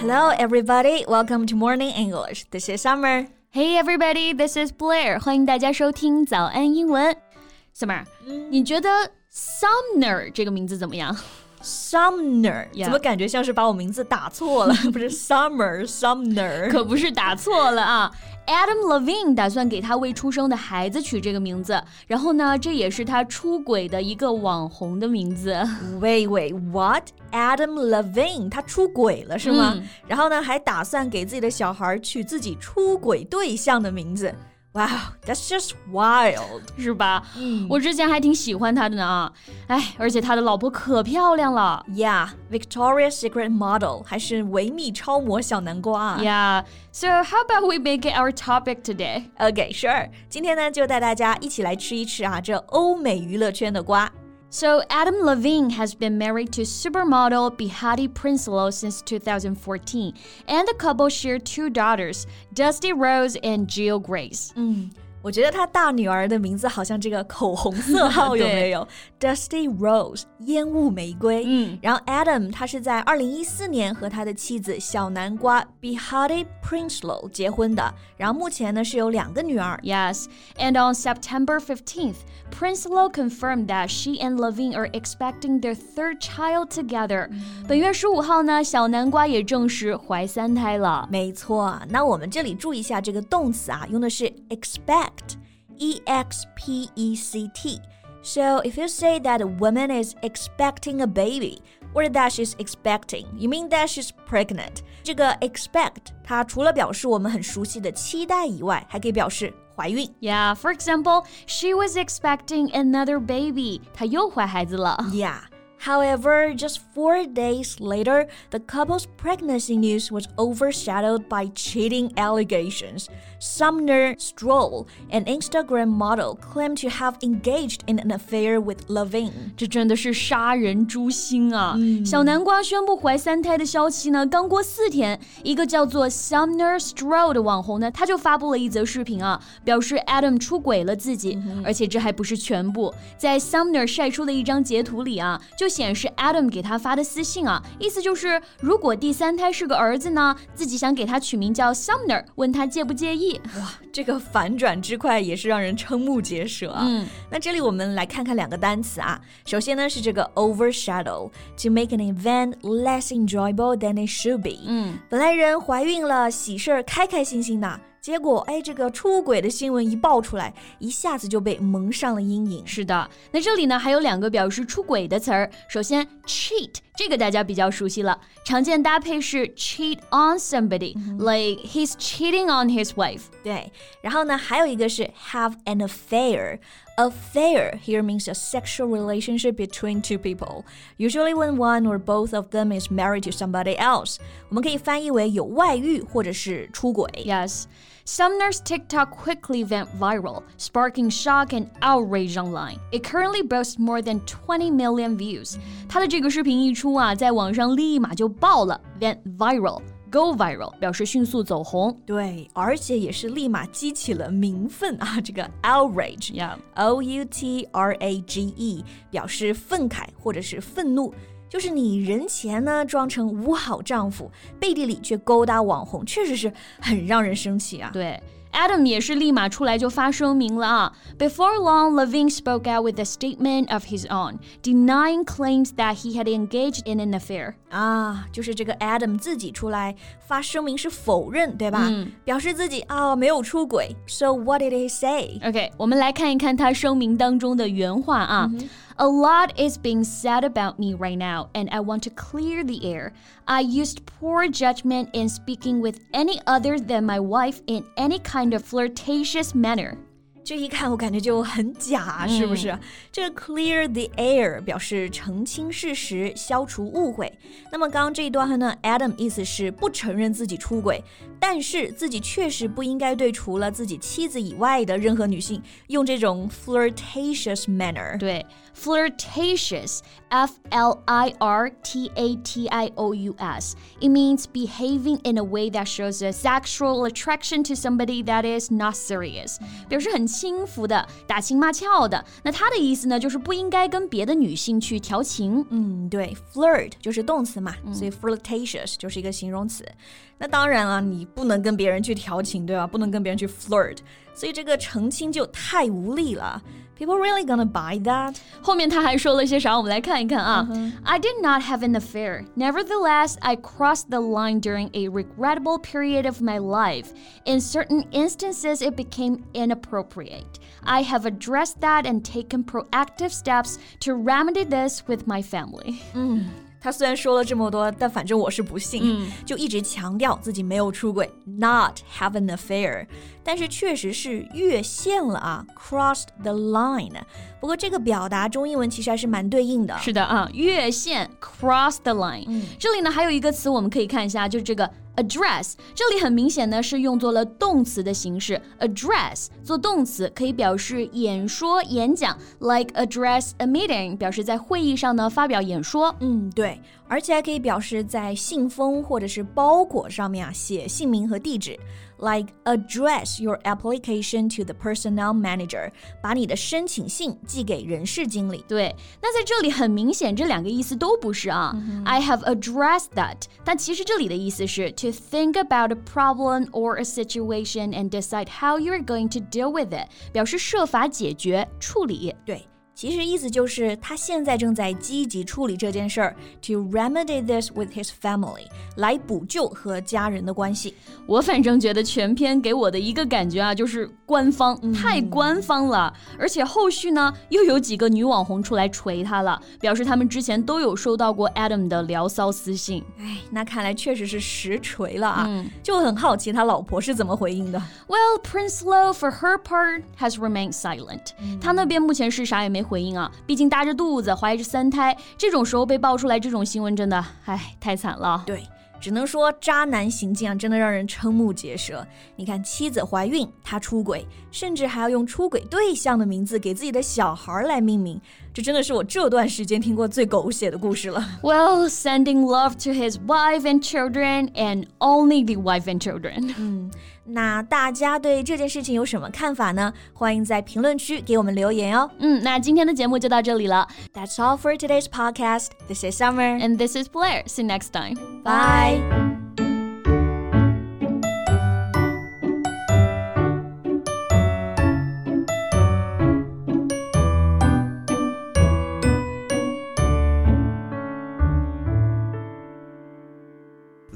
Hello, everybody. Welcome to Morning English. This is Summer. Hey, everybody. This is Blair. 欢迎大家收听早安英文。Summer，、你觉得 Sumner 这个名字怎么样？ Sumner，、 Yeah 怎么感觉像是把我名字打错了？不是 Summer，Sumner。可不是打错了啊 ！Adam Levine 打算给他未出生的孩子取这个名字，然后呢，这也是他出轨的一个网红的名字。Wait, wait, what? Adam Levine 他出轨了是吗？嗯然后呢，还打算给自己的小孩取自己出轨对象的名字。Wow, that's just wild. 是吧？嗯我之前还挺喜欢他的呢啊！哎，而且他的老婆可漂亮了。Yeah, Victoria's Secret model 还是维密超模小南瓜啊。Yeah, so how about we make it our topic today? OK, sure. 今天呢，就带大家一起来吃一吃啊，这欧美娱乐圈的瓜。So, Adam Levine has been married to supermodel Behati Prinsloo since 2014, and the couple share two daughters, Dusty Rose and Gio Grace. Mm. 我觉得他大女儿的名字好像这个口红色号有没有？Dusty Rose 烟雾玫瑰。嗯，然后 Adam 他是在二零一四年和他的妻子小南瓜 Behati Prinsloo 结婚的。然后目前呢是有两个女儿。Yes, and on September fifteenth, Prinsloo confirmed that she and Levine are expecting their third child together. 本月十五号呢，小南瓜也证实怀三胎了。没错，那我们这里注意一下这个动词啊，用的是 expect，e x p e c t。So if you say that a woman is expecting a baby or that she's expecting, you mean that she's pregnant. 这个 expect 它除了表示我们很熟悉的期待以外，还可以表示怀孕。 Yeah, for example, she was expecting another baby. 她又怀孩子了。 Yeah. However, just four days later, the couple's pregnancy news was overshadowed by cheating allegations. Sumner Stroll, an Instagram model, claimed to have engaged in an affair with Levine. 这真的是杀人诛心啊！小南瓜宣布怀三胎的消息呢，刚过四天，一个叫做 Sumner Stroll 的网红呢，他就发布了一则视频啊，表示 Adam 出轨了自己，而且这还不是全部，在 Sumner 晒出的一张截图里啊，就 显示 Adam 给他发的私信啊，意思就是如果第三胎是个儿子呢，自己想给他取名叫 Sumner，问他介不介意。哇这个反转之快也是让人瞠目结舌啊！嗯那这里我们来看看两个单词啊。首先呢是这个 overshadow，to make an event less enjoyable than it should be。嗯，本来人怀孕了，喜事儿开开心心的，结果哎，这个出轨的新闻一爆出来，一下子就被蒙上了阴影。是的，那这里呢还有两个表示出轨的词儿。首先，cheat 这个大家比较熟悉了，常见搭配是 cheat on somebody，like he's cheating on his wife。对，然后呢，还有一个是 have an affair。Affair here means a sexual relationship between two people, usually when one or both of them is married to somebody else. 我们可以翻译为有外遇或者是出轨。 Yes. Sumner's TikTok quickly went viral, sparking shock and outrage online. It currently boasts more than 20 million views. 他的这个视频一出啊，在网上立马就爆了，went viral。Go viral 表示迅速走红。对，而且也是立马激起了民愤啊！这个 outrage。 Yeah. O U T R A G E 表示愤慨或者是愤怒， 就是你人前呢装成五好丈夫，背地里却勾搭网红，确实是很让人生气啊。对，Adam 也是立马出来就发声明了啊。Before long, Levine spoke out with a statement of his own, denying claims that he had engaged in an affair. 啊，就是这个 Adam 自己出来发声明是否认，对吧？嗯表示自己啊没有出轨。So what did he say？OK，我们来看一看他声明当中的原话啊。A lot is being said about me right now, and I want to clear the air. I used poor judgment in speaking with any other than my wife in any kind of flirtatious manner. 这一看我感觉就很假，是不是？这个 clear the air 表示澄清事实、消除误会。那么刚刚这一段话呢，Adam 意思是不承认自己出轨，但是自己确实不应该对除了自己妻子以外的任何女性用这种 flirtatious manner。对，flirtatious, F L I R T A T I O U S. It means behaving in a way that shows a sexual attraction to somebody that is not serious. 表示很 轻浮的、打情骂俏的。那它的意思呢，就是不应该跟别的女性去调情。嗯，对，flirt 就是动词嘛，所以 flirtatious 就是一个形容词。那当然了，你不能跟别人去调情，对吧？不能跟别人去 flirt，所以这个澄清就太无力了。People really gonna buy that？后面他还说了些啥？我们来看一看啊。I did not have an affair. Nevertheless, I crossed the line during a regrettable period of my life. In certain instances, it became inappropriate. I have addressed that and taken proactive steps to remedy this with my family. 他虽然说了这么多，但反正我是不信，嗯、就一直强调自己没有出轨，not have an affair。但是确实是越线了啊，crossed the line。不过这个表达中英文其实还是蛮对应的。是的啊，越线 cross the line。嗯、这里呢还有一个词我们可以看一下，就是这个 address。这里很明显呢是用作了动词的形式，address 做动词可以表示演说、演讲，like address a meeting，表示在会议上呢发表演说。嗯，对，而且还可以表示在信封或者是包裹上面啊写姓名和地址。like address your application to the personnel manager，把你的申请信寄给人事经理。对，那在这里很明显，这两个意思都不是啊。Mm hmm. I have addressed that，但其实这里的意思是 to think about a problem or a situation and decide how you're going to deal with it，表示设法解决、处理。对。 其实意思就是他现在正在积极处理这件事儿，to remedy this with his family，来补救和家人的关系。我反正觉得全篇给我的一个感觉啊，就是官方，嗯、太官方了。而且后续呢，又有几个女网红出来锤他了，表示他们之前都有收到过 Adam 的聊骚私信。哎，那看来确实是实锤了啊！嗯、就很好奇他老婆是怎么回应的。Well, Prince Lo, for her part, has remained silent、嗯。他那边目前是啥也没。回应啊，毕竟大着肚子怀着三胎，这种时候被爆出来这种新闻，真的，唉，太惨了。对，只能说渣男行径啊，真的让人瞠目结舌。你看，妻子怀孕，他出轨，甚至还要用出轨对象的名字给自己的小孩来命名，这真的是我这段时间听过最狗血的故事了。Well, sending love to his wife and children, and only the wife and children. 嗯。那大家对这件事情有什么看法呢？欢迎在评论区给我们留言哦。嗯，那今天的节目就到这里了。That's all for today's podcast. This is Summer and this is Blair. See you next time. Bye.